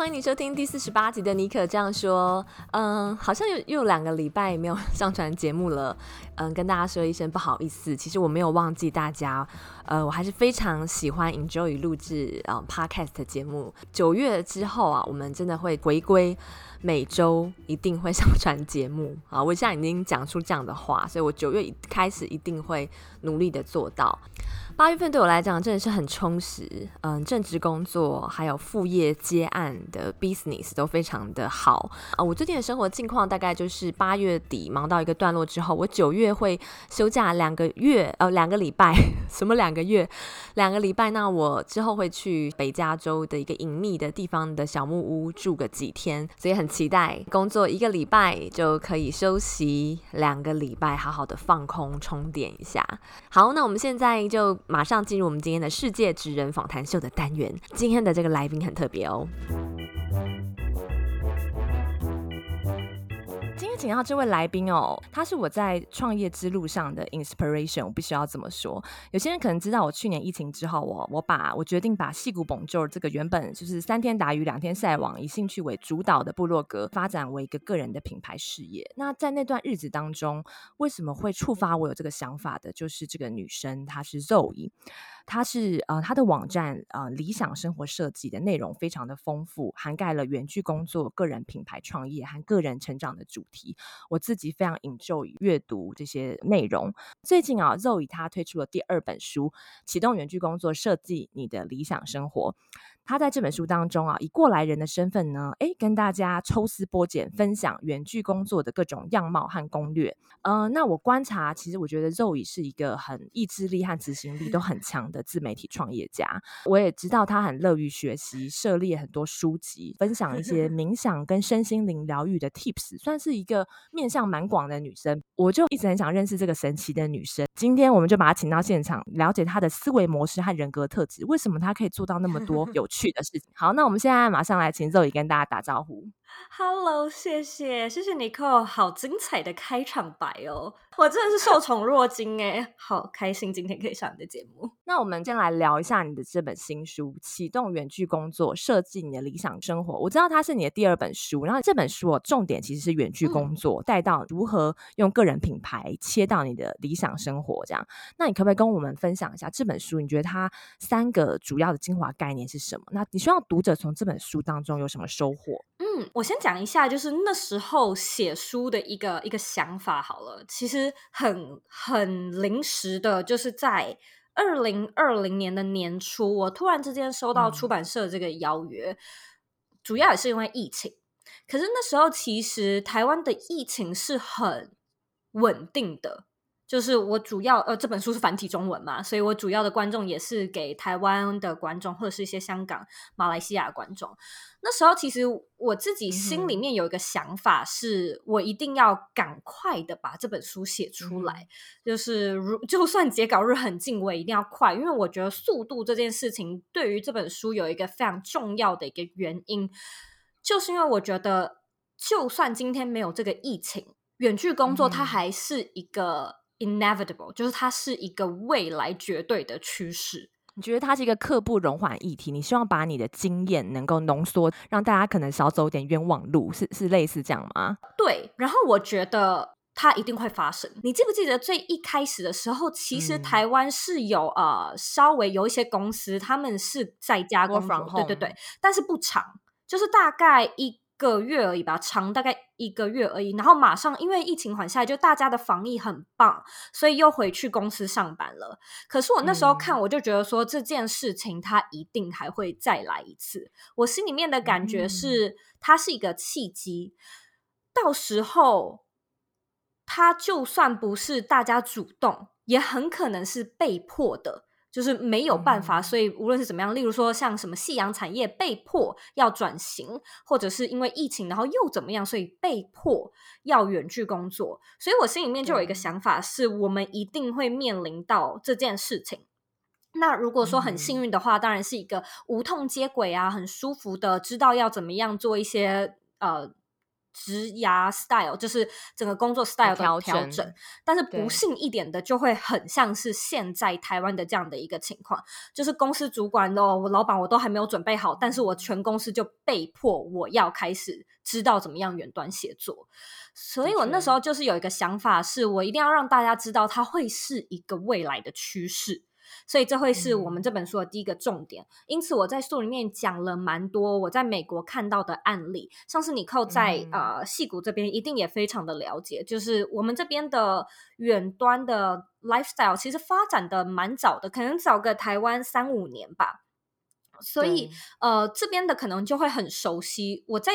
欢迎你收听第四十八集的尼可这样说。嗯，好像又又两个礼拜没有 上传节目了。嗯，跟大家说一声不好意思，其实我没有忘记大家，呃，我还是非常喜欢 enjoy 录制呃 podcast 节目。九月之后啊，我们真的会回归每周一定会 上传节目啊！我现在已经讲出这样的话，所以我九月一开始一定会努力的做到。八月份对我来讲真的是很充实，嗯，正职工作还有副业接案的 business 都非常的好啊。我最近的生活近况大概就是八月底忙到一个段落之后，我九月会休假两个月，呃，两个礼拜，什么两个月？两个礼拜？那我之后会去北加州的一个隐秘的地方的小木屋住个几天，所以很期待工作一个礼拜就可以休息两个礼拜，好好的放空充电一下。好，那我们现在就。马上进入我们今天的世界职人访谈秀的单元。今天的这个来宾很特别哦。请到这位来宾哦，他是我在创业之路上的 inspiration，我必须要这么说。有些人可能知道，我去年疫情之后，我我把我决定把矽谷 Bonjour 这个原本就是三天打鱼两天晒网，以兴趣为主导的部落格，发展为一个个人的品牌事业。那在那段日子当中，为什么会触发我有这个想法的？就是这个女生，她是 Zoe。它是呃，它的网站呃，理想生活设计的内容非常的丰富，涵盖了远距工作、个人品牌创业和个人成长的主题。我自己非常 enjoy 阅读这些内容。最近啊，Zoe 他推出了第二本书，启动远距工作，设计你的理想生活。他在这本书当中啊，以过来人的身份呢，诶，跟大家抽丝剥茧，分享远距工作的各种样貌和攻略。呃，那我观察，其实我觉得 Zoe 是一个很意志力和执行力都很强的自媒体创业家。我也知道他很乐于学习，涉猎很多书籍，分享一些冥想跟身心灵疗愈的 tips，算是一个面向蛮广的女生。我就一直很想认识这个神奇的女生。今天我们就把她请到现场，了解她的思维模式和人格特质，为什么她可以做到那么多有趣去的事情。好，那我们现在马上来请 Zoe 跟大家打招呼。Hello，谢谢，谢谢尼可，好精彩的开场白哦，我真的是受宠若惊哎，好开心今天可以上你的节目。那我们先来聊一下你的这本新书《启动远距工作，设计你的理想生活》。我知道它是你的第二本书，然后这本书哦，重点其实是远距工作，带到如何用个人品牌切到你的理想生活这样。那你可不可以跟我们分享一下这本书？你觉得它三个主要的精华概念是什么？那你希望读者从这本书当中有什么收获？嗯，我先讲一下，就是那时候写书的一个一个想法好了，其实很很临时的，就是在。二零二零年的年初，我突然之间收到出版社这个邀约，嗯、主要也是因为疫情。可是那时候其实台湾的疫情是很稳定的。就是我主要呃，这本书是繁体中文嘛，所以我主要的观众也是给台湾的观众，或者是一些香港、马来西亚的观众。那时候其实我自己心里面有一个想法，是我一定要赶快的把这本书写出来。嗯、就是如就算截稿日很近，我也一定要快，因为我觉得速度这件事情对于这本书有一个非常重要的一个原因，就是因为我觉得就算今天没有这个疫情，远距工作它还是一个。Inevitable，就是它是一个未来绝对的趋势。你觉得它是一个刻不容缓议题？你希望把你的经验能够浓缩，让大家可能少走点冤枉路，是是类似这样吗？对。然后我觉得它一定会发生。你记不记得最一开始的时候，其实台湾是有、嗯、呃稍微有一些公司，他们是在家工作，对对对，但是不长，就是大概一。个月而已吧，长大概一个月而已。然后马上因为疫情缓下来，就大家的防疫很棒，所以又回去公司上班了。可是我那时候看，我就觉得说、嗯、这件事情它一定还会再来一次。我心里面的感觉是，嗯、它是一个契机。到时候，它就算不是大家主动，也很可能是被迫的。就是没有办法，所以无论是怎么样，例如说像什么夕阳产业被迫要转型，或者是因为疫情，然后又怎么样，所以被迫要远距工作。所以我心里面就有一个想法，是我们一定会面临到这件事情。那如果说很幸运的话，嗯、当然是一个无痛接轨啊，很舒服的，知道要怎么样做一些呃。职涯 style 就是整个工作 style 的调整，调整，但是不幸一点的就会很像是现在台湾的这样的一个情况，就是公司主管哦我老板我都还没有准备好，但是我全公司就被迫我要开始知道怎么样远端协作，所以我那时候就是有一个想法，是我一定要让大家知道它会是一个未来的趋势。所以这会是我们这本书的第一个重点。嗯、因此，我在书里面讲了蛮多我在美国看到的案例，像是你扣在、嗯、呃矽谷这边一定也非常的了解，就是我们这边的远端的 lifestyle 其实发展的蛮早的，可能早个台湾三五年吧。所以呃这边的可能就会很熟悉。我在。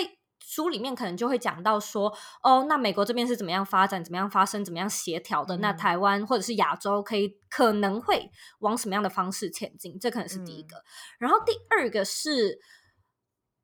书里面可能就会讲到说，哦，那美国这边是怎么样发展，怎么样发生，怎么样协调的？嗯、那台湾或者是亚洲可以可能会往什么样的方式前进？这可能是第一个。嗯、然后第二个是，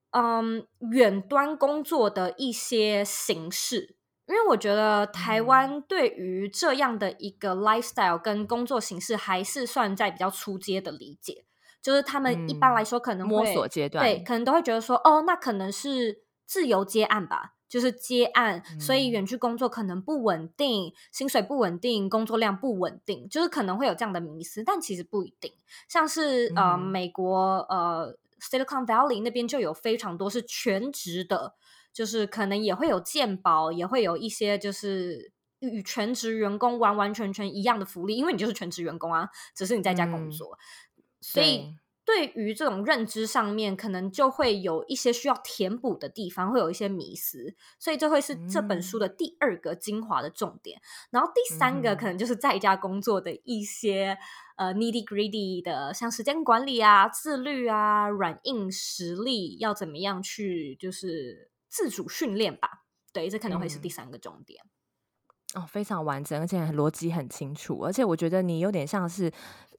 嗯，远端工作的一些形式，因为我觉得台湾对于这样的一个 lifestyle 跟工作形式还是算在比较初阶的理解，就是他们一般来说可能会、嗯、摸索阶段，对，可能都会觉得说，哦，那可能是。自由接案吧，就是接案，嗯、所以远距工作可能不稳定，薪水不稳定，工作量不稳定，就是可能会有这样的迷思，但其实不一定。像是、嗯、呃美国呃 Silicon Valley 那边就有非常多是全职的，就是可能也会有健保，也会有一些就是与全职员工完完全全一样的福利，因为你就是全职员工啊，只是你在家工作，嗯、所以。对于这种认知上面，可能就会有一些需要填补的地方，会有一些迷思，所以这会是这本书的第二个精华的重点。嗯、然后第三个可能就是在家工作的一些、嗯、呃 needy greedy 的，像时间管理啊、自律啊、软硬实力要怎么样去就是自主训练吧。对，这可能会是第三个重点。嗯、哦，非常完整，而且逻辑很清楚，而且我觉得你有点像是。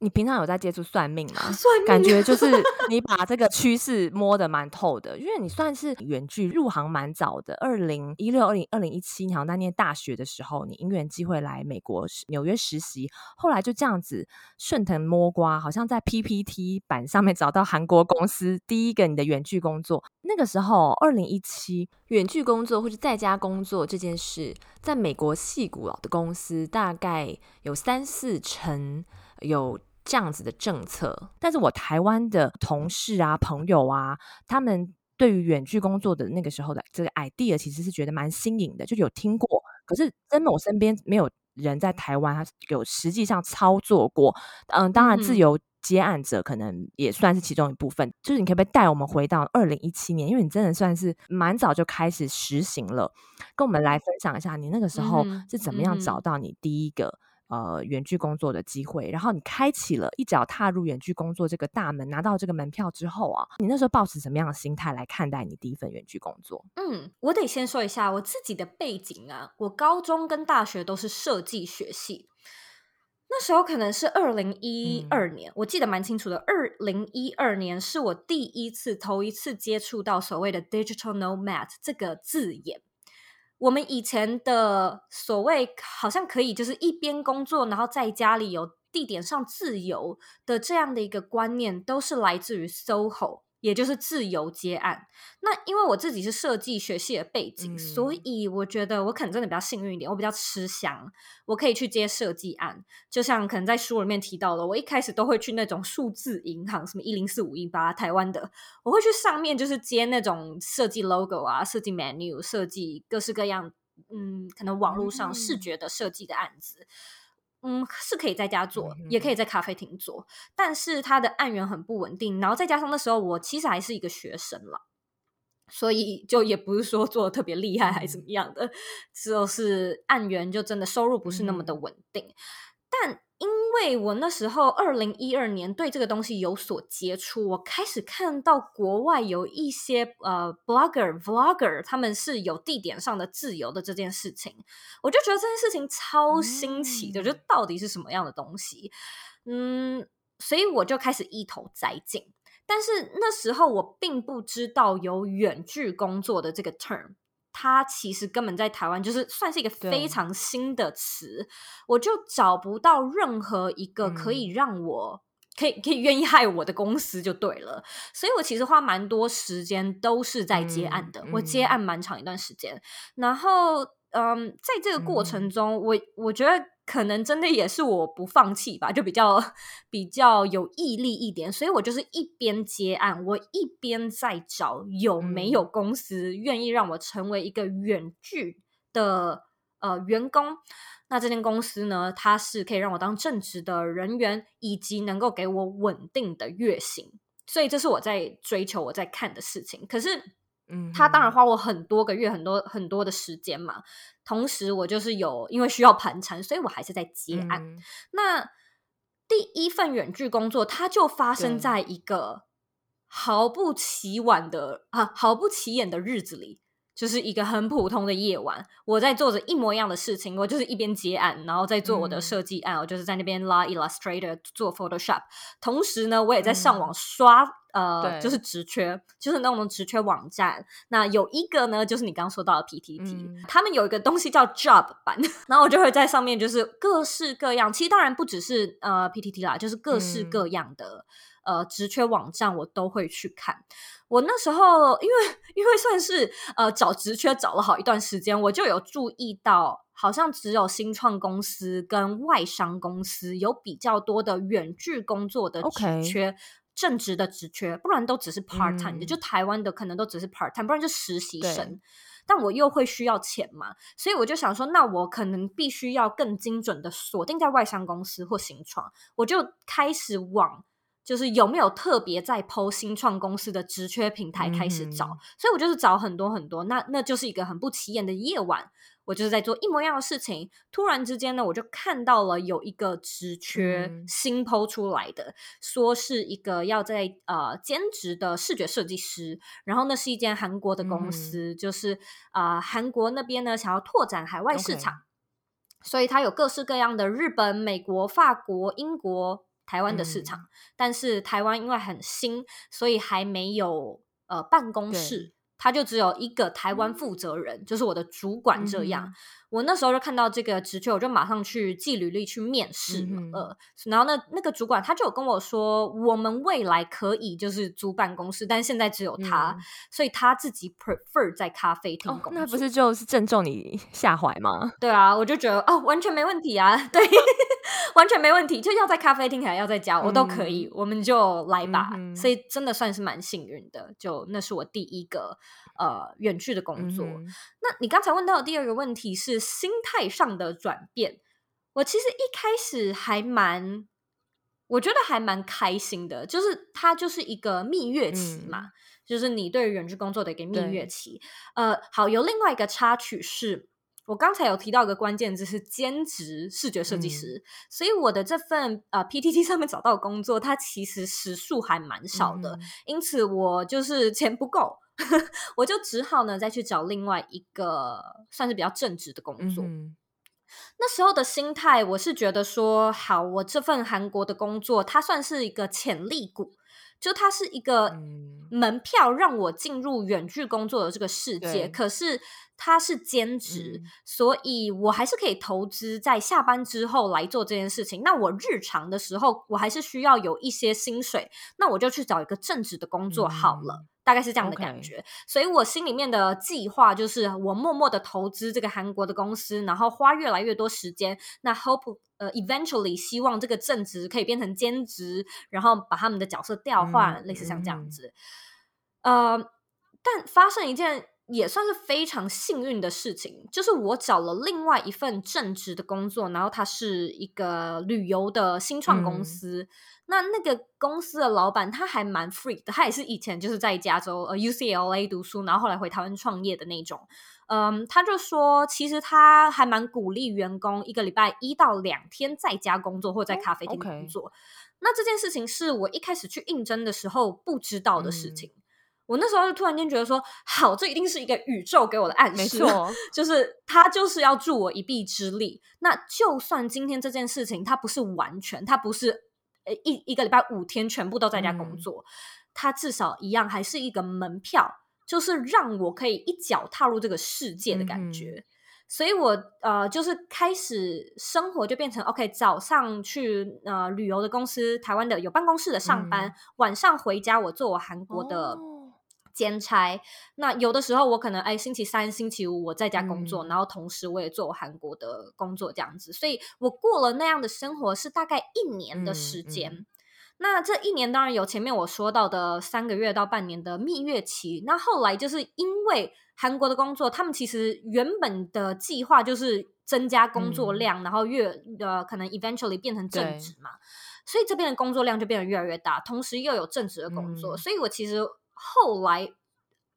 你平常有在接触算命吗？算命感觉就是你把这个趋势摸得蛮透的，因为你算是远距入行蛮早的，二零一六、二零二零一七，你好像在念大学的时候，你因缘机会来美国纽约实习，后来就这样子顺藤摸瓜，好像在 PPT 板上面找到韩国公司第一个你的远距工作。那个时候，二零一七远距工作或者在家工作这件事，在美国戏骨老的公司大概有三四成有。这样子的政策，但是我台湾的同事啊、朋友啊，他们对于远距工作的那个时候的这个 idea，其实是觉得蛮新颖的，就有听过。可是真的，我身边没有人在台湾，他有实际上操作过。嗯，当然，自由接案者可能也算是其中一部分。嗯、就是你可不可以带我们回到二零一七年？因为你真的算是蛮早就开始实行了，跟我们来分享一下你那个时候是怎么样找到你第一个。呃，远距工作的机会，然后你开启了一脚踏入远距工作这个大门，拿到这个门票之后啊，你那时候抱持什么样的心态来看待你第一份远距工作？嗯，我得先说一下我自己的背景啊，我高中跟大学都是设计学系，那时候可能是二零一二年，嗯、我记得蛮清楚的，二零一二年是我第一次、头一次接触到所谓的 digital nomad 这个字眼。我们以前的所谓好像可以，就是一边工作，然后在家里有地点上自由的这样的一个观念，都是来自于 SOHO。也就是自由接案。那因为我自己是设计学系的背景，嗯、所以我觉得我可能真的比较幸运一点，我比较吃香，我可以去接设计案。就像可能在书里面提到的，我一开始都会去那种数字银行，什么一零四五一八，台湾的，我会去上面就是接那种设计 logo 啊，设计 menu，设计各式各样，嗯，可能网络上视觉的设计的案子。嗯嗯，是可以在家做，也可以在咖啡厅做，但是它的案源很不稳定。然后再加上那时候我其实还是一个学生了，所以就也不是说做的特别厉害还是怎么样的，就是案源就真的收入不是那么的稳定，但。因为我那时候二零一二年对这个东西有所接触，我开始看到国外有一些呃 blogger vlogger，他们是有地点上的自由的这件事情，我就觉得这件事情超新奇的，就、嗯、到底是什么样的东西？嗯，所以我就开始一头栽进，但是那时候我并不知道有远距工作的这个 term。它其实根本在台湾就是算是一个非常新的词，我就找不到任何一个可以让我可以可以愿意害我的公司就对了。所以我其实花蛮多时间都是在接案的，嗯、我接案蛮长一段时间。然后，嗯，在这个过程中，嗯、我我觉得。可能真的也是我不放弃吧，就比较比较有毅力一点，所以我就是一边接案，我一边在找有没有公司愿意让我成为一个远距的呃员工。那这间公司呢，它是可以让我当正职的人员，以及能够给我稳定的月薪，所以这是我在追求、我在看的事情。可是。嗯，他当然花我很多个月、很多很多的时间嘛。同时，我就是有因为需要盘缠，所以我还是在接案。嗯、那第一份远距工作，它就发生在一个毫不起晚的啊，毫不起眼的日子里。就是一个很普通的夜晚，我在做着一模一样的事情，我就是一边接案，然后在做我的设计案，嗯、我就是在那边拉 Illustrator 做 Photoshop，同时呢，我也在上网刷，嗯、呃，就是职缺，就是那种职缺网站。那有一个呢，就是你刚刚说到的 PTT，、嗯、他们有一个东西叫 Job 版，然后我就会在上面就是各式各样，其实当然不只是呃 PTT 啦，就是各式各样的。嗯呃，职缺网站我都会去看。我那时候因为因为算是呃找职缺找了好一段时间，我就有注意到，好像只有新创公司跟外商公司有比较多的远距工作的职缺.正职的职缺，不然都只是 part time 的。嗯、就台湾的可能都只是 part time，不然就实习生。但我又会需要钱嘛，所以我就想说，那我可能必须要更精准的锁定在外商公司或新创，我就开始往。就是有没有特别在 PO 新创公司的职缺平台开始找，嗯、所以我就是找很多很多，那那就是一个很不起眼的夜晚，我就是在做一模一样的事情。突然之间呢，我就看到了有一个职缺新 PO 出来的，嗯、说是一个要在呃兼职的视觉设计师，然后那是一间韩国的公司，嗯、就是啊、呃、韩国那边呢想要拓展海外市场.所以它有各式各样的日本、美国、法国、英国。台湾的市场，嗯、但是台湾因为很新，所以还没有呃办公室，他就只有一个台湾负责人，嗯、就是我的主管这样。嗯我那时候就看到这个职缺，我就马上去寄履历去面试了。嗯、哼然后那那个主管他就有跟我说，我们未来可以就是租办公室，但现在只有他，嗯、所以他自己 prefer 在咖啡厅工作。哦、那不是就是正中你 下怀吗？对啊，我就觉得哦，完全没问题啊，对，完全没问题，就要在咖啡厅还要在家，我都可以，嗯、我们就来吧。嗯、所以真的算是蛮幸运的，就那是我第一个。呃，远距的工作。嗯、那你刚才问到的第二个问题是心态上的转变。我其实一开始还蛮，我觉得还蛮开心的，就是它就是一个蜜月期嘛，嗯、就是你对于远距工作的一个蜜月期。呃，好，有另外一个插曲是，我刚才有提到一个关键字是兼职视觉设计师，嗯、所以我的这份呃 PTT 上面找到的工作，它其实时数还蛮少的，嗯、因此我就是钱不够。我就只好呢，再去找另外一个算是比较正直的工作。嗯、那时候的心态，我是觉得说，好，我这份韩国的工作，它算是一个潜力股，就它是一个门票，让我进入远距工作的这个世界。嗯、可是它是兼职，嗯、所以我还是可以投资在下班之后来做这件事情。那我日常的时候，我还是需要有一些薪水，那我就去找一个正职的工作好了。嗯大概是这样的感觉.所以我心里面的计划就是，我默默的投资这个韩国的公司，然后花越来越多时间。那 hope 呃，eventually 希望这个正职可以变成兼职，然后把他们的角色调换，嗯、类似像这样子。嗯、呃，但发生一件也算是非常幸运的事情，就是我找了另外一份正职的工作，然后它是一个旅游的新创公司。嗯那那个公司的老板他还蛮 free 的，他也是以前就是在加州呃 UCLA 读书，然后后来回台湾创业的那种。嗯，他就说其实他还蛮鼓励员工一个礼拜一到两天在家工作或在咖啡厅工作。Oh, okay. 那这件事情是我一开始去应征的时候不知道的事情。嗯、我那时候就突然间觉得说，好，这一定是一个宇宙给我的暗示，没错，就是他就是要助我一臂之力。那就算今天这件事情它不是完全，它不是。呃，一一个礼拜五天全部都在家工作，它、嗯、至少一样还是一个门票，就是让我可以一脚踏入这个世界的感觉。嗯、所以我呃就是开始生活就变成 OK，早上去呃旅游的公司，台湾的有办公室的上班，嗯、晚上回家我做我韩国的兼差。哦、那有的时候我可能哎星期三、星期五我在家工作，嗯、然后同时我也做韩国的工作这样子，所以我过了那样的生活是大概一年的时间。嗯嗯那这一年当然有前面我说到的三个月到半年的蜜月期，那后来就是因为韩国的工作，他们其实原本的计划就是增加工作量，嗯、然后越呃可能 eventually 变成正职嘛，所以这边的工作量就变得越来越大，同时又有正职的工作，嗯、所以我其实后来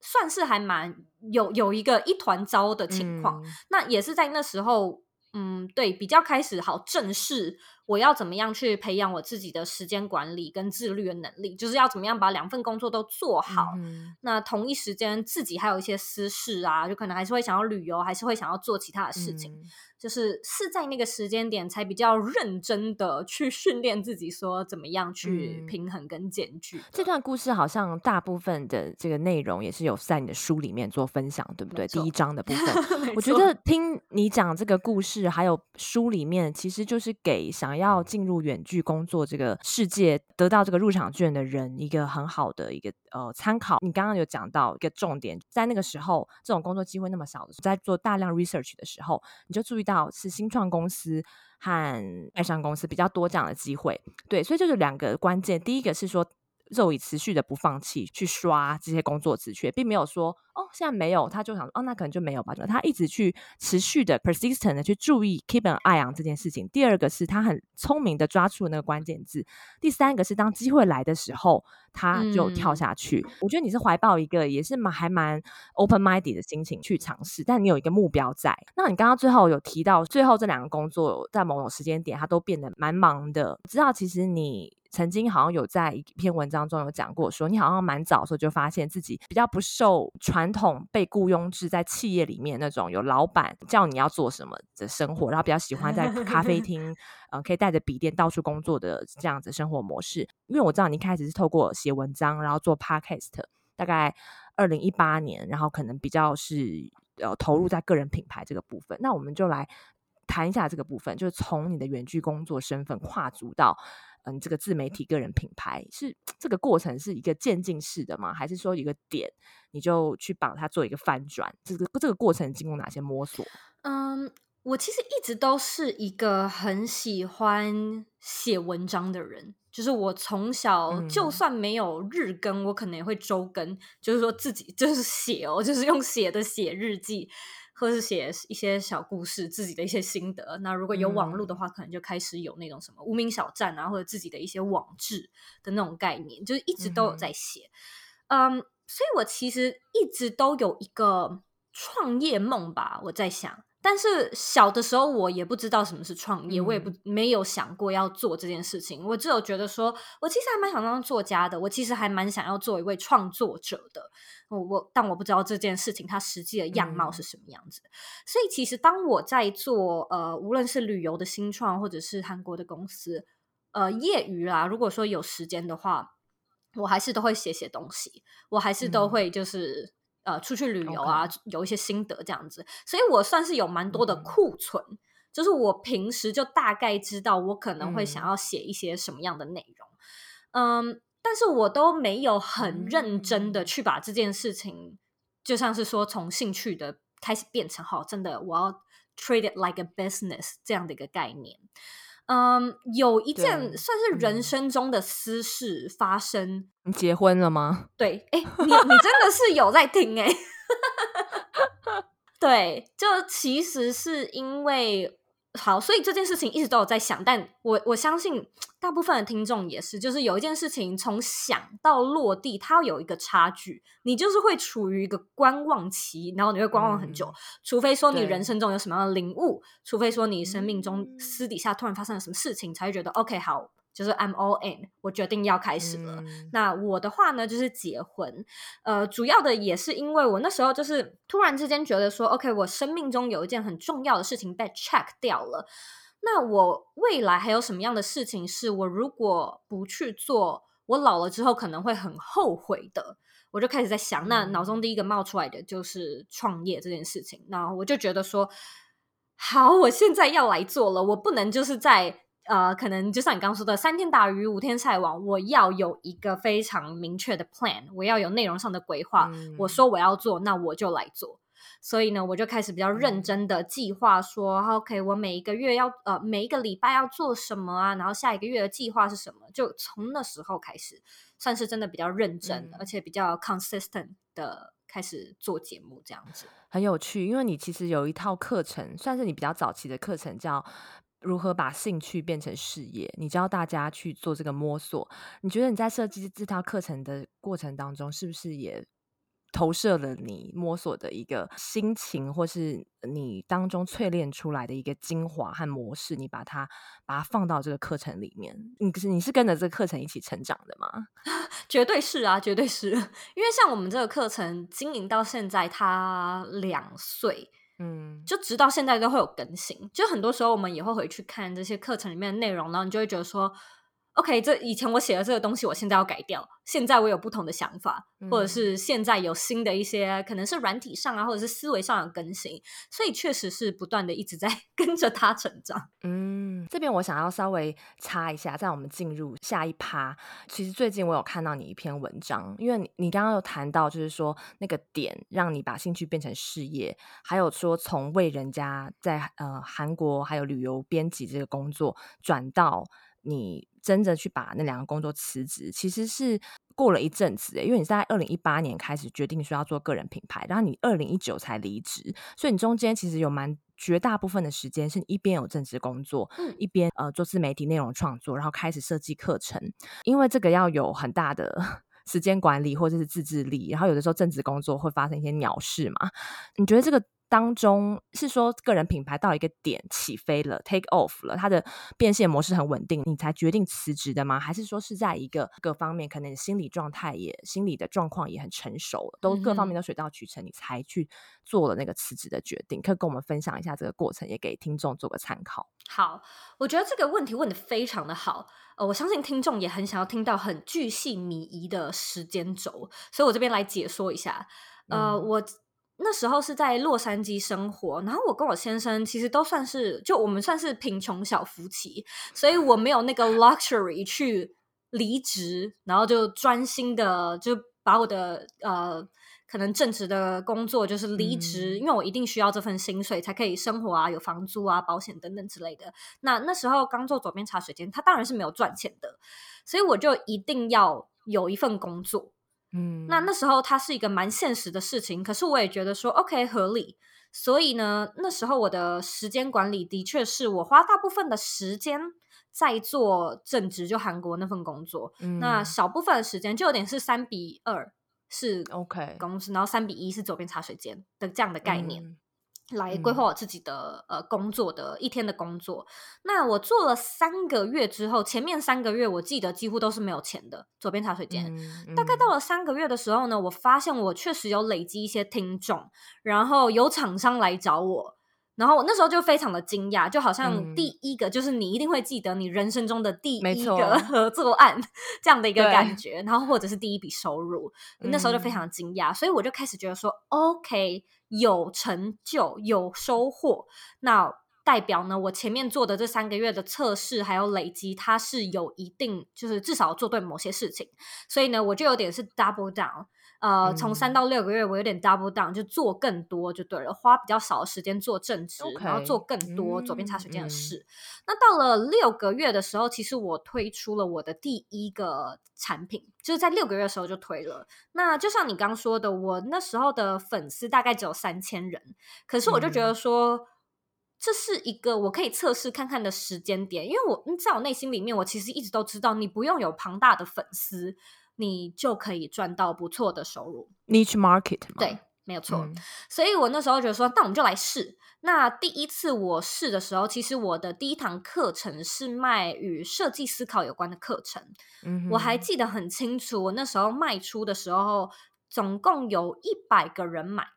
算是还蛮有有一个一团糟的情况，嗯、那也是在那时候，嗯，对，比较开始好正视。我要怎么样去培养我自己的时间管理跟自律的能力？就是要怎么样把两份工作都做好。嗯、那同一时间自己还有一些私事啊，就可能还是会想要旅游，还是会想要做其他的事情。嗯就是是在那个时间点才比较认真的去训练自己，说怎么样去平衡跟兼具。这段故事好像大部分的这个内容也是有在你的书里面做分享，对不对？第一章的部分，我觉得听你讲这个故事，还有书里面，其实就是给想要进入远距工作这个世界，得到这个入场券的人一个很好的一个呃参考。你刚刚有讲到一个重点，在那个时候这种工作机会那么少的时候，在做大量 research 的时候，你就注意。到是新创公司和外商公司比较多这样的机会，对，所以就是两个关键。第一个是说。肉以持续的不放弃去刷这些工作职缺，并没有说哦，现在没有，他就想哦，那可能就没有吧。他一直去持续的 persistent 的去注意 keep an eye on 这件事情。第二个是他很聪明的抓住那个关键字。第三个是当机会来的时候，他就跳下去。嗯、我觉得你是怀抱一个也是蛮还蛮 open minded 的心情去尝试，但你有一个目标在。那你刚刚最后有提到，最后这两个工作在某种时间点，他都变得蛮忙的。我知道其实你。曾经好像有在一篇文章中有讲过，说你好像蛮早的时候就发现自己比较不受传统被雇佣制，在企业里面那种有老板叫你要做什么的生活，然后比较喜欢在咖啡 厅，嗯、呃，可以带着笔电到处工作的这样子生活模式。因为我知道你一开始是透过写文章，然后做 podcast，大概二零一八年，然后可能比较是呃投入在个人品牌这个部分。那我们就来谈一下这个部分，就是从你的远距工作身份跨足到。嗯，这个自媒体个人品牌是这个过程是一个渐进式的吗？还是说一个点你就去把它做一个翻转？这个这个过程经过哪些摸索？嗯，我其实一直都是一个很喜欢写文章的人，就是我从小就算没有日更，嗯、我可能也会周更，就是说自己就是写哦，就是用写的写日记。或是写一些小故事，自己的一些心得。那如果有网络的话，嗯、可能就开始有那种什么无名小站啊，或者自己的一些网志的那种概念，就是一直都有在写。嗯，嗯，所以我其实一直都有一个创业梦吧，我在想。但是小的时候我也不知道什么是创业，嗯、我也不没有想过要做这件事情。我只有觉得说，我其实还蛮想当作家的，我其实还蛮想要做一位创作者的。我我，但我不知道这件事情它实际的样貌是什么样子。嗯、所以其实当我在做呃，无论是旅游的新创，或者是韩国的公司，呃，业余啦，如果说有时间的话，我还是都会写写东西，我还是都会就是。嗯呃，出去旅游啊.有一些心得这样子，所以我算是有蛮多的库存，嗯、就是我平时就大概知道我可能会想要写一些什么样的内容，嗯，嗯，但是我都没有很认真的去把这件事情，嗯、就像是说从兴趣的开始变成好，真的我要 treat it like a business 这样的一个概念。嗯，有一件算是人生中的私事发生。你结婚了吗？对，哎、欸，你你真的是有在听哎、欸。对，就其实是因为。好，所以这件事情一直都有在想，但我我相信大部分的听众也是，就是有一件事情从想到落地，它有一个差距，你就是会处于一个观望期，然后你会观望很久，嗯、除非说你人生中有什么样的领悟，除非说你生命中私底下突然发生了什么事情，才会觉得 OK 好。就是 I'm all in，我决定要开始了。嗯、那我的话呢，就是结婚。呃，主要的也是因为我那时候就是突然之间觉得说，OK，我生命中有一件很重要的事情被 check 掉了。那我未来还有什么样的事情是我如果不去做，我老了之后可能会很后悔的？我就开始在想，那脑中第一个冒出来的就是创业这件事情。那我就觉得说。好，我现在要来做了，我不能就是在呃，可能就像你刚刚说的，三天打鱼五天晒网，我要有一个非常明确的 plan，我要有内容上的规划。嗯、我说我要做，那我就来做。所以呢，我就开始比较认真的计划说，说、嗯、OK，我每一个月要呃，每一个礼拜要做什么啊？然后下一个月的计划是什么？就从那时候开始，算是真的比较认真，嗯、而且比较 consistent 的开始做节目，这样子很有趣。因为你其实有一套课程，算是你比较早期的课程，叫如何把兴趣变成事业。你教大家去做这个摸索。你觉得你在设计这套课程的过程当中，是不是也？投射了你摸索的一个心情，或是你当中淬炼出来的一个精华和模式，你把它把它放到这个课程里面。你是你是跟着这个课程一起成长的吗？绝对是啊，绝对是。因为像我们这个课程经营到现在，它两岁，嗯，就直到现在都会有更新。就很多时候我们也会回去看这些课程里面的内容，然后你就会觉得说。OK，这以前我写的这个东西，我现在要改掉。现在我有不同的想法，嗯、或者是现在有新的一些，可能是软体上啊，或者是思维上的更新，所以确实是不断的一直在 跟着他成长。嗯，这边我想要稍微插一下，在我们进入下一趴，其实最近我有看到你一篇文章，因为你你刚刚有谈到，就是说那个点让你把兴趣变成事业，还有说从为人家在呃韩国还有旅游编辑这个工作转到。你真的去把那两个工作辞职，其实是过了一阵子，因为你在二零一八年开始决定说要做个人品牌，然后你二零一九才离职，所以你中间其实有蛮绝大部分的时间是你一边有正职工作，嗯、一边呃做自媒体内容创作，然后开始设计课程，因为这个要有很大的 时间管理或者是自制力，然后有的时候正职工作会发生一些鸟事嘛，你觉得这个？当中是说个人品牌到一个点起飞了，take off 了，它的变现模式很稳定，你才决定辞职的吗？还是说是在一个各方面，可能你心理状态也、心理的状况也很成熟了，都各方面都水到渠成，你才去做了那个辞职的决定？可以跟我们分享一下这个过程，也给听众做个参考。好，我觉得这个问题问得非常的好，呃，我相信听众也很想要听到很巨细靡遗的时间轴，所以我这边来解说一下，呃，嗯、我。那时候是在洛杉矶生活，然后我跟我先生其实都算是，就我们算是贫穷小夫妻，所以我没有那个 luxury 去离职，然后就专心的就把我的呃可能正职的工作就是离职，嗯、因为我一定需要这份薪水才可以生活啊，有房租啊、保险等等之类的。那那时候刚做左边茶水间，他当然是没有赚钱的，所以我就一定要有一份工作。嗯，那那时候它是一个蛮现实的事情，可是我也觉得说 OK 合理，所以呢，那时候我的时间管理的确是我花大部分的时间在做正职，就韩国那份工作，嗯、那小部分的时间就有点是三比二是 OK 公司，然后三比一是左边茶水间的这样的概念。嗯来规划我自己的、嗯、呃工作的一天的工作。那我做了三个月之后，前面三个月我记得几乎都是没有钱的。左边茶水间，嗯嗯、大概到了三个月的时候呢，我发现我确实有累积一些听众，然后有厂商来找我，然后我那时候就非常的惊讶，就好像第一个、嗯、就是你一定会记得你人生中的第一个合作案这样的一个感。觉，然后或者是第一笔收入，那时候就非常惊讶，嗯、所以我就开始觉得说，OK。有成就，有收获，那代表呢，我前面做的这三个月的测试还有累积，它是有一定，就是至少做对某些事情，所以呢，我就有点是 double down。呃，从三到六个月，我有点 double down，就做更多就对了，花比较少的时间做正职，Okay. 然后做更多左边茶水间的事。嗯、那到了六个月的时候，其实我推出了我的第一个产品，就是在六个月的时候就推了。那就像你刚说的，我那时候的粉丝大概只有三千人，可是我就觉得说，嗯、这是一个我可以测试看看的时间点，因为我在我内心里面，我其实一直都知道，你不用有庞大的粉丝。你就可以赚到不错的收入，niche market 吗？对，没有错。嗯、所以我那时候觉得说，那我们就来试。那第一次我试的时候，其实我的第一堂课程是卖与设计思考有关的课程。嗯，我还记得很清楚，我那时候卖出的时候，总共有一百个人买，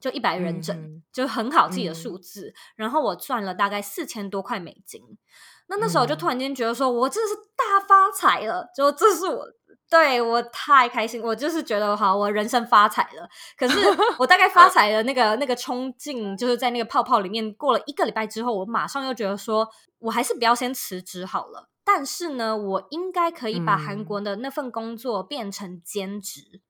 就一百人整，嗯、就很好记的数字。嗯、然后我赚了大概四千多块美金。那那时候就突然间觉得说，我真的是大发财了，就这是我。对，我太开心，我就是觉得好，我人生发财了。可是 我大概发财的那个那个冲劲，就是在那个泡泡里面过了一个礼拜之后，我马上又觉得说，我还是不要先辞职好了。但是呢，我应该可以把韩国的那份工作变成兼职。嗯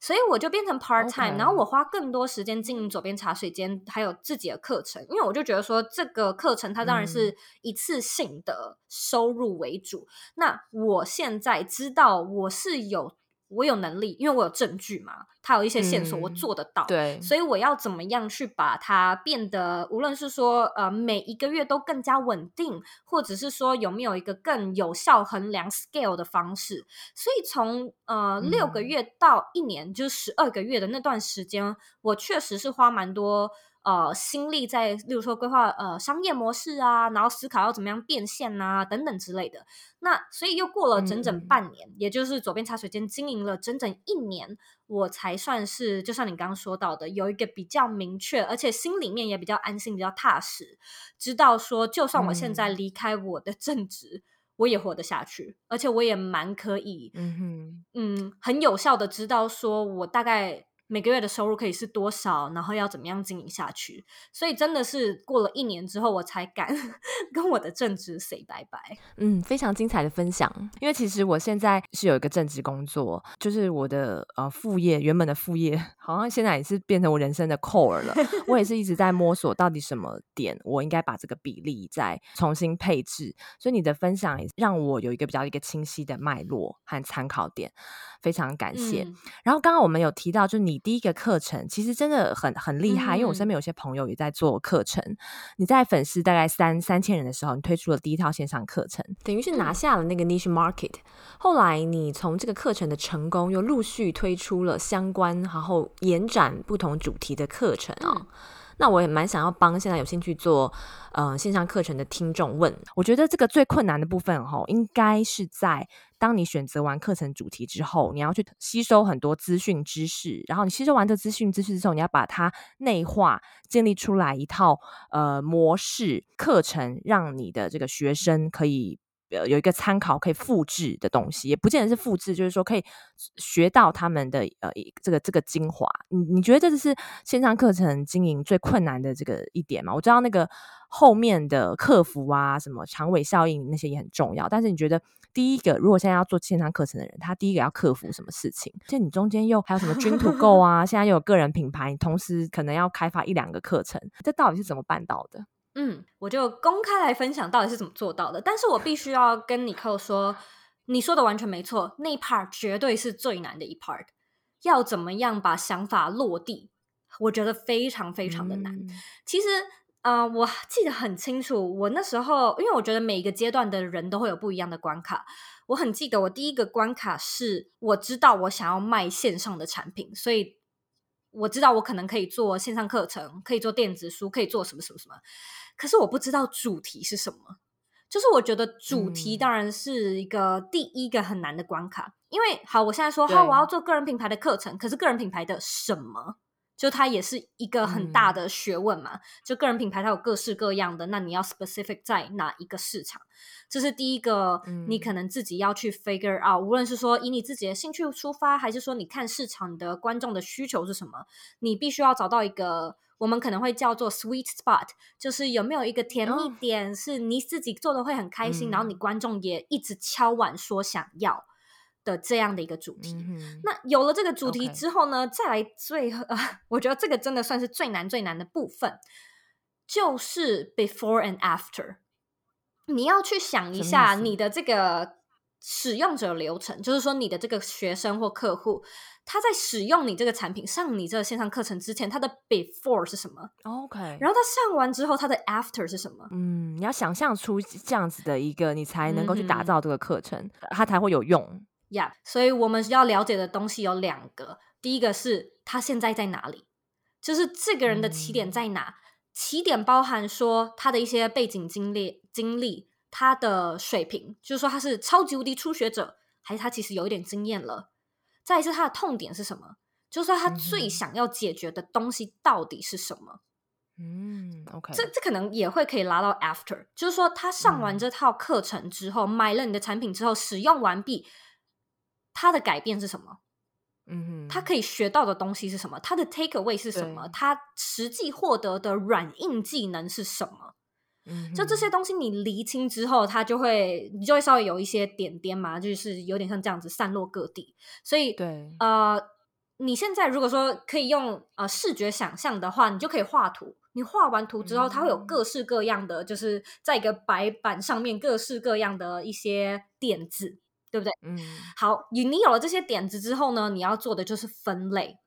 所以我就变成 part time，、okay. 然后我花更多时间经营左边茶水间，还有自己的课程，因为我就觉得说这个课程它当然是一次性的收入为主。嗯、那我现在知道我是有。我有能力，因为我有证据嘛，他有一些线索，我做得到。嗯、对，所以我要怎么样去把它变得，无论是说呃每一个月都更加稳定，或者是说有没有一个更有效衡量 scale 的方式。所以从呃六个月到一年，嗯、就是十二个月的那段时间，我确实是花蛮多。呃，心力在，例如说规划呃商业模式啊，然后思考要怎么样变现啊，等等之类的。那所以又过了整整半年，嗯、也就是左边茶水间经营了整整一年，我才算是，就像你刚刚说到的，有一个比较明确，而且心里面也比较安心、比较踏实，知道说，就算我现在离开我的正职，嗯、我也活得下去，而且我也蛮可以，嗯，嗯，很有效的知道说我大概。每个月的收入可以是多少？然后要怎么样经营下去？所以真的是过了一年之后，我才敢 跟我的正职 say 拜拜。嗯，非常精彩的分享。因为其实我现在是有一个正职工作，就是我的呃副业，原本的副业好像现在也是变成我人生的 core 了。我也是一直在摸索到底什么点我应该把这个比例再重新配置。所以你的分享也让我有一个比较一个清晰的脉络和参考点，非常感谢。嗯、然后刚刚我们有提到，就你。第一个课程其实真的很很厉害，嗯，因为我身边有些朋友也在做课程。你在粉丝大概三三千人的时候，你推出了第一套线上课程，等于是拿下了那个 niche market。后来你从这个课程的成功，又陆续推出了相关，然后延展不同主题的课程啊，哦。嗯那我也蛮想要帮现在有兴趣做呃线上课程的听众问，我觉得这个最困难的部分吼，应该是在当你选择完课程主题之后，你要去吸收很多资讯知识，然后你吸收完这资讯知识之后，你要把它内化，建立出来一套呃模式课程，让你的这个学生可以。呃，有一个参考可以复制的东西，也不见得是复制，就是说可以学到他们的呃这个这个精华。你你觉得这是线上课程经营最困难的这个一点吗？我知道那个后面的客服啊，什么长尾效应那些也很重要，但是你觉得第一个，如果现在要做线上课程的人，他第一个要克服什么事情？就你中间又还有什么 Dream to Go 啊，现在又有个人品牌，你同时可能要开发一两个课程，这到底是怎么办到的？嗯，我就公开来分享到底是怎么做到的。但是我必须要跟尼寇说，你说的完全没错，那一 part 绝对是最难的一 part。要怎么样把想法落地，我觉得非常非常的难。嗯、其实，呃，我记得很清楚，我那时候，因为我觉得每一个阶段的人都会有不一样的关卡。我很记得，我第一个关卡是，我知道我想要卖线上的产品，所以我知道我可能可以做线上课程，可以做电子书，可以做什么什么什么。可是我不知道主题是什么，就是我觉得主题当然是一个第一个很难的关卡，嗯、因为好，我现在说好我要做个人品牌的课程，可是个人品牌的什么，就它也是一个很大的学问嘛。嗯、就个人品牌它有各式各样的，那你要 specific 在哪一个市场？这是第一个，你可能自己要去 figure out，、嗯、无论是说以你自己的兴趣出发，还是说你看市场的观众的需求是什么，你必须要找到一个。我们可能会叫做 sweet spot，就是有没有一个甜蜜点是你自己做的会很开心，哦、然后你观众也一直敲碗说想要的这样的一个主题。嗯、那有了这个主题之后呢.再来最后、呃，我觉得这个真的算是最难最难的部分，就是 before and after。你要去想一下你的这个使用者流程，就是说你的这个学生或客户。他在使用你这个产品、上你这个线上课程之前，他的 before 是什么？OK，然后他上完之后，他的 after 是什么？嗯，你要想象出这样子的一个，你才能够去打造这个课程，它、嗯、才会有用。呀、yeah，所以我们要了解的东西有两个，第一个是他现在在哪里，就是这个人的起点在哪？嗯、起点包含说他的一些背景经历、经历，他的水平，就是说他是超级无敌初学者，还是他其实有一点经验了？再是，他的痛点是什么？就是说，他最想要解决的东西到底是什么？嗯，OK，这这可能也会可以拉到 after，就是说，他上完这套课程之后，嗯、买了你的产品之后，使用完毕，他的改变是什么？嗯哼，他可以学到的东西是什么？他的 take away 是什么？他实际获得的软硬技能是什么？嗯，就这些东西你厘清之后，他就会你就会稍微有一些点点嘛，就是有点像这样子散落各地。所以，对，呃，你现在如果说可以用呃视觉想象的话，你就可以画图。你画完图之后，它会有各式各样的，就是在一个白板上面各式各样的一些点子。对不对？嗯，好，你你有了这些点子之后呢，你要做的就是分类。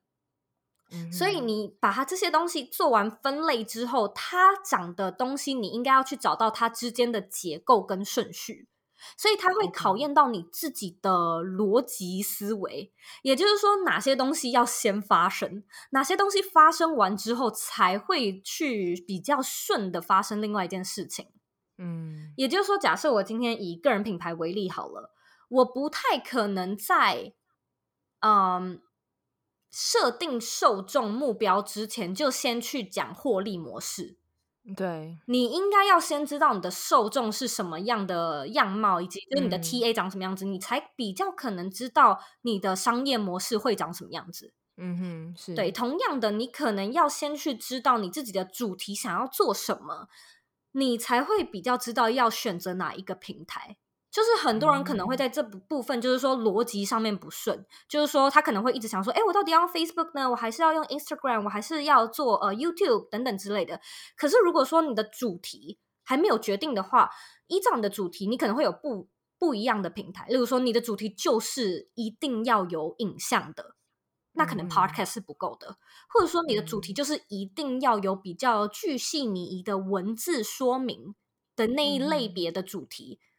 嗯，所以你把它这些东西做完分类之后，它讲的东西你应该要去找到它之间的结构跟顺序。所以它会考验到你自己的逻辑思维，也就是说，哪些东西要先发生，哪些东西发生完之后才会去比较顺的发生另外一件事情。嗯，也就是说，假设我今天以个人品牌为例好了。我不太可能在，嗯，设定受众目标之前就先去讲获利模式。对，你应该要先知道你的受众是什么样的样貌，以及就是你的 TA 长什么样子，嗯，你才比较可能知道你的商业模式会长什么样子。嗯哼，是对。同样的，你可能要先去知道你自己的主题想要做什么，你才会比较知道要选择哪一个平台。就是很多人可能会在这部部分，就是说逻辑上面不顺，嗯，就是说他可能会一直想说，哎，我到底要用 Facebook 呢？我还是要用 Instagram？我还是要做呃 YouTube 等等之类的。可是如果说你的主题还没有决定的话，依照你的主题，你可能会有不不一样的平台。例如说，你的主题就是一定要有影像的，那可能 Podcast 是不够的，嗯，或者说你的主题就是一定要有比较巨细靡遗的文字说明的那一类别的主题。嗯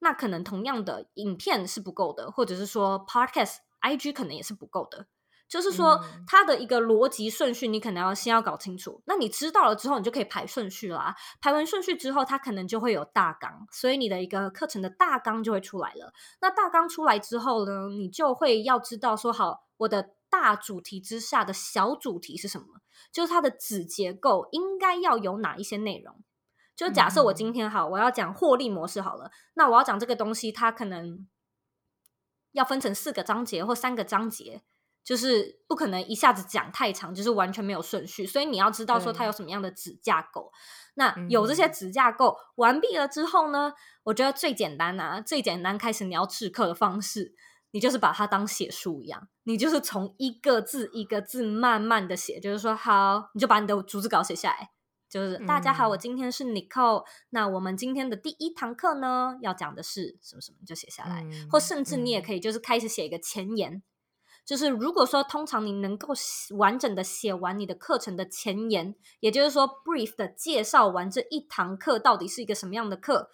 那可能同样的影片是不够的，或者是说 Podcast、IG 可能也是不够的。就是说，它的一个逻辑顺序，你可能要先要搞清楚。那你知道了之后，你就可以排顺序啦。排完顺序之后，它可能就会有大纲，所以你的一个课程的大纲就会出来了。那大纲出来之后呢，你就会要知道说，好，我的大主题之下的小主题是什么？就是它的子结构应该要有哪一些内容。就假设我今天好，我要讲获利模式好了，那我要讲这个东西，它可能要分成四个章节或三个章节，就是不可能一下子讲太长，就是完全没有顺序，所以你要知道说它有什么样的子架构。那有这些子架构完毕了之后呢，我觉得最简单啊，最简单开始你要制课的方式，你就是把它当写书一样，你就是从一个字一个字慢慢的写，就是说好，你就把你的逐字稿写下来。就是大家好，我今天是 Nicole。那我们今天的第一堂课呢，要讲的是什么什么，就写下来。或甚至你也可以就是开始写一个前言。就是如果说通常你能够完整的写完你的课程的前言，也就是说 brief 的介绍完这一堂课到底是一个什么样的课，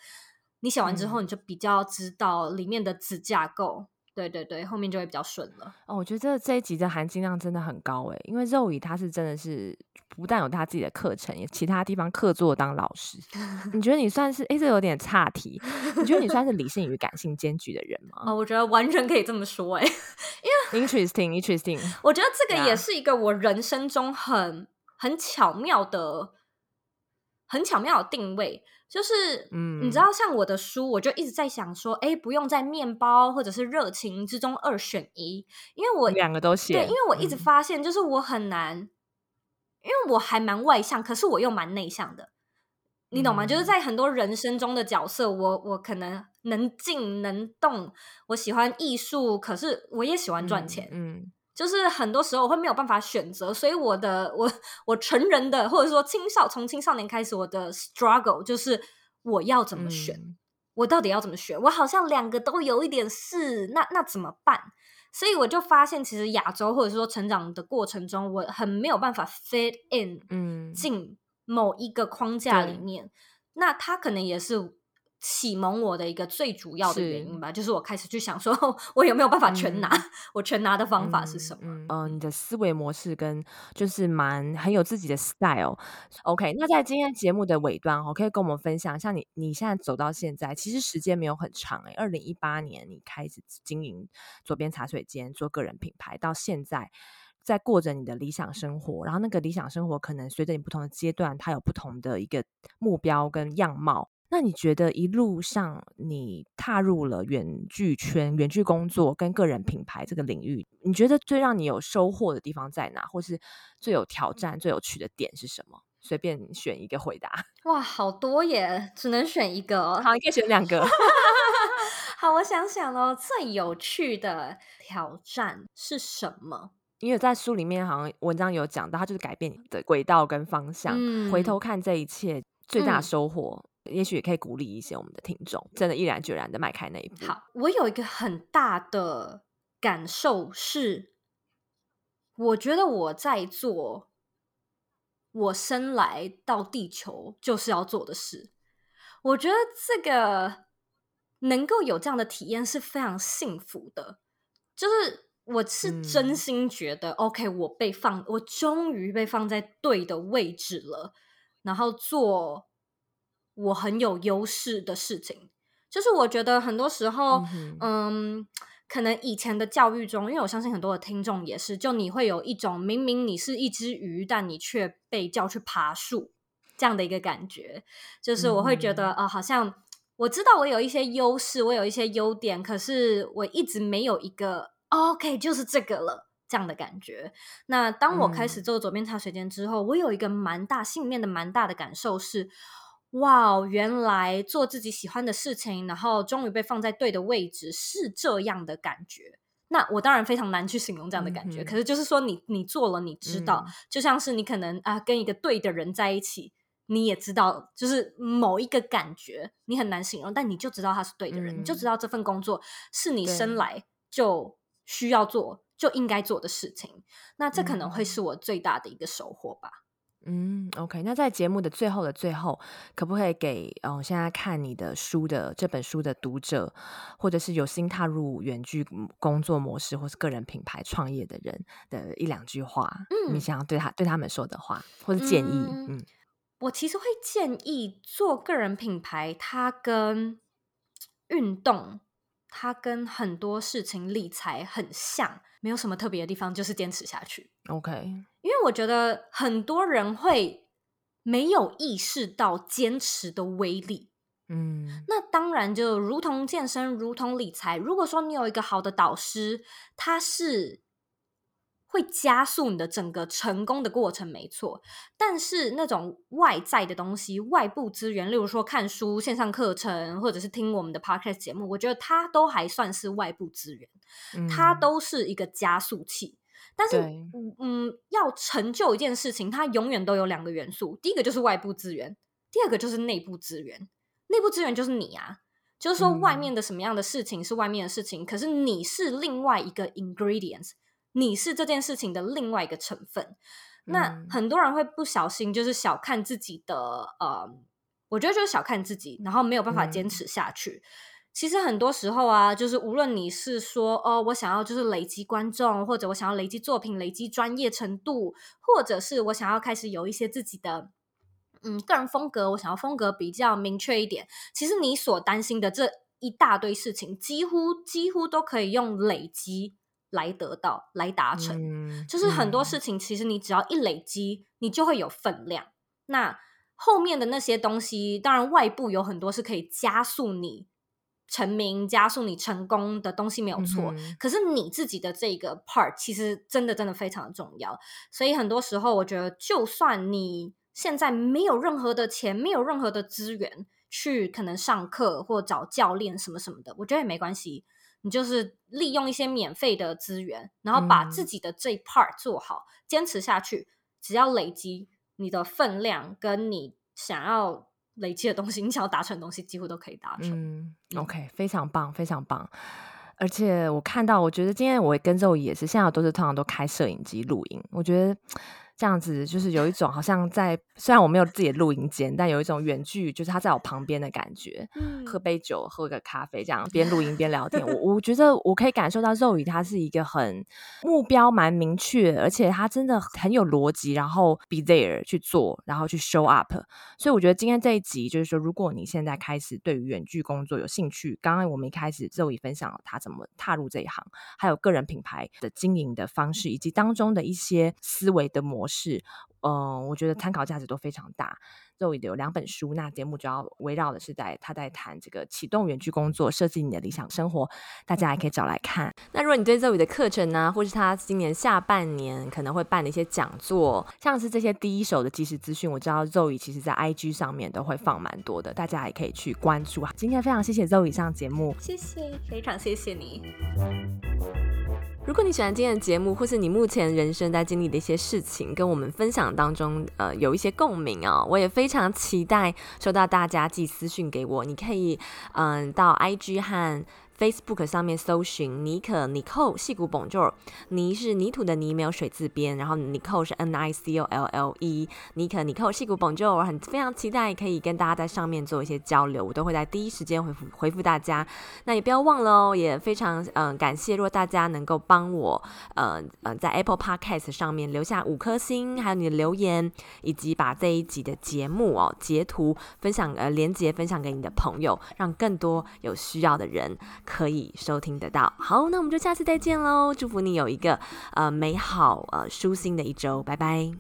你写完之后你就比较知道里面的子架构。对对对，后面就会比较顺了。哦，我觉得这这一集的含金量真的很高诶，因为肉姨她是真的是不但有他自己的课程，也其他地方客座当老师。你觉得你算是诶，这有点岔题。你觉得你算是理性与感性兼具的人吗？哦，我觉得完全可以这么说诶，因为 interesting interesting。我觉得这个也是一个我人生中很很巧妙的、很巧妙的定位。就是，嗯，你知道，像我的书，我就一直在想说，哎，不用在面包或者是热情之中二选一，因为我两个都写。对，因为我一直发现，就是我很难，嗯、因为我还蛮外向，可是我又蛮内向的，你懂吗？嗯、就是在很多人生中的角色，我我可能能静能动，我喜欢艺术，可是我也喜欢赚钱，嗯。嗯就是很多时候我会没有办法选择，所以我的我我成人的或者说青少从青少年开始，我的 struggle 就是我要怎么选，嗯、我到底要怎么选？我好像两个都有一点是，那那怎么办？所以我就发现，其实亚洲或者说成长的过程中，我很没有办法 fit in，嗯，进某一个框架里面。那他可能也是。启蒙我的一个最主要的原因吧，是就是我开始去想说，我有没有办法全拿？嗯、我全拿的方法是什么？嗯，你的思维模式跟就是蛮很有自己的 style。OK，那在今天节目的尾端，哦可以跟我们分享，像你你现在走到现在，其实时间没有很长诶、欸。二零一八年你开始经营左边茶水间，做个人品牌，到现在在过着你的理想生活。然后那个理想生活可能随着你不同的阶段，它有不同的一个目标跟样貌。那你觉得一路上你踏入了远距圈、远距工作跟个人品牌这个领域，你觉得最让你有收获的地方在哪？或是最有挑战、最有趣的点是什么？随便选一个回答。哇，好多耶，只能选一个。好，你可以选两个。好，我想想哦，最有趣的挑战是什么？因为在书里面好像文章有讲到，它就是改变你的轨道跟方向。嗯，回头看这一切，最大收获，嗯，也许也可以鼓励一些我们的听众，真的毅然决然的迈开那一步。好，我有一个很大的感受是，我觉得我在做我生来到地球就是要做的事。我觉得这个能够有这样的体验是非常幸福的，就是。我是真心觉得、嗯、，OK，我被放，我终于被放在对的位置了，然后做我很有优势的事情。就是我觉得很多时候，嗯，嗯，可能以前的教育中，因为我相信很多的听众也是，就你会有一种明明你是一只鱼，但你却被叫去爬树这样的一个感觉。就是我会觉得，啊、嗯呃，好像我知道我有一些优势，我有一些优点，可是我一直没有一个。OK，就是这个了，这样的感觉。那当我开始做左边茶水间之后，嗯，我有一个蛮大心里面的蛮大的感受是，哇，原来做自己喜欢的事情，然后终于被放在对的位置，是这样的感觉。那我当然非常难去形容这样的感觉，嗯，可是就是说你，你你做了，你知道，嗯，就像是你可能啊跟一个对的人在一起，你也知道，就是某一个感觉，你很难形容，但你就知道他是对的人，嗯，你就知道这份工作是你生来就。需要做就应该做的事情，那这可能会是我最大的一个收获吧。嗯，OK，那在节目的最后的最后，可不可以给嗯、呃、现在看你的书的这本书的读者，或者是有心踏入远距工作模式或是个人品牌创业的人的一两句话？嗯，你想要对他对他们说的话，或者建议？嗯，嗯我其实会建议做个人品牌，它跟运动。它跟很多事情理财很像，没有什么特别的地方，就是坚持下去。OK，因为我觉得很多人会没有意识到坚持的威力。嗯，那当然就如同健身，如同理财。如果说你有一个好的导师，他是。会加速你的整个成功的过程，没错。但是那种外在的东西、外部资源，例如说看书、线上课程，或者是听我们的 podcast 节目，我觉得它都还算是外部资源，嗯、它都是一个加速器。但是，嗯，要成就一件事情，它永远都有两个元素：第一个就是外部资源，第二个就是内部资源。内部资源就是你啊，就是说外面的什么样的事情是外面的事情，嗯、可是你是另外一个 ingredients。你是这件事情的另外一个成分，那很多人会不小心就是小看自己的，呃，我觉得就是小看自己，然后没有办法坚持下去。嗯。其实很多时候啊，就是无论你是说哦，我想要就是累积观众，或者我想要累积作品、累积专业程度，或者是我想要开始有一些自己的嗯个人风格，我想要风格比较明确一点。其实你所担心的这一大堆事情，几乎几乎都可以用累积。来得到，来达成，嗯，就是很多事情，其实你只要一累积，嗯，你就会有分量。那后面的那些东西，当然外部有很多是可以加速你成名、加速你成功的东西，没有错，嗯。可是你自己的这个 part，其实真的真的非常的重要。所以很多时候，我觉得，就算你现在没有任何的钱，没有任何的资源去可能上课或找教练什么什么的，我觉得也没关系。你就是利用一些免费的资源，然后把自己的这一 part 做好，嗯，坚持下去。只要累积你的分量，跟你想要累积的东西，你想要达成的东西，几乎都可以达成。嗯，OK，非常棒，非常棒。而且我看到，我觉得今天我跟 Zoe 也是，现在都是通常都开摄影机录音，我觉得。这样子就是有一种好像在，虽然我没有自己的录音间，但有一种远距，就是他在我旁边的感觉。嗯，喝杯酒，喝个咖啡，这样边录音边聊天。我我觉得我可以感受到 Zoe 他是一个很目标蛮明确，而且他真的很有逻辑，然后 be there 去做，然后去 show up。所以我觉得今天这一集就是说，如果你现在开始对于远距工作有兴趣，刚刚我们一开始 Zoe 分享了他怎么踏入这一行，还有个人品牌的经营的方式，以及当中的一些思维的模式。是，嗯，我觉得参考价值都非常大。Zoe 的有两本书，那节目主要围绕的是在他在谈这个启动远距工作，设计你的理想生活，大家也可以找来看。那如果你对 Zoe 的课程呢，或是他今年下半年可能会办的一些讲座，像是这些第一手的即时资讯，我知道 Zoe 其实在 IG 上面都会放蛮多的，大家也可以去关注。今天非常谢谢 Zoe 上节目，谢谢，非常谢谢你。如果你喜欢今天的节目，或是你目前人生在经历的一些事情，跟我们分享当中，呃，有一些共鸣哦，我也非常期待收到大家寄私讯给我。你可以，嗯、到 IG 和。Facebook 上面搜寻尼可 Nicole 矽谷 Bonjour，泥是泥土的泥，没有水字边，然后尼克是 N I C O L L E，尼可 Nicole 矽谷 Bonjour，我很非常期待可以跟大家在上面做一些交流，我都会在第一时间回复回复大家。那也不要忘了哦，也非常嗯、感谢，如果大家能够帮我，呃呃在 Apple Podcast 上面留下五颗星，还有你的留言，以及把这一集的节目哦截图分享呃连接分享给你的朋友，让更多有需要的人。可以收听得到。好，那我们就下次再见喽！祝福你有一个呃美好呃舒心的一周，拜拜。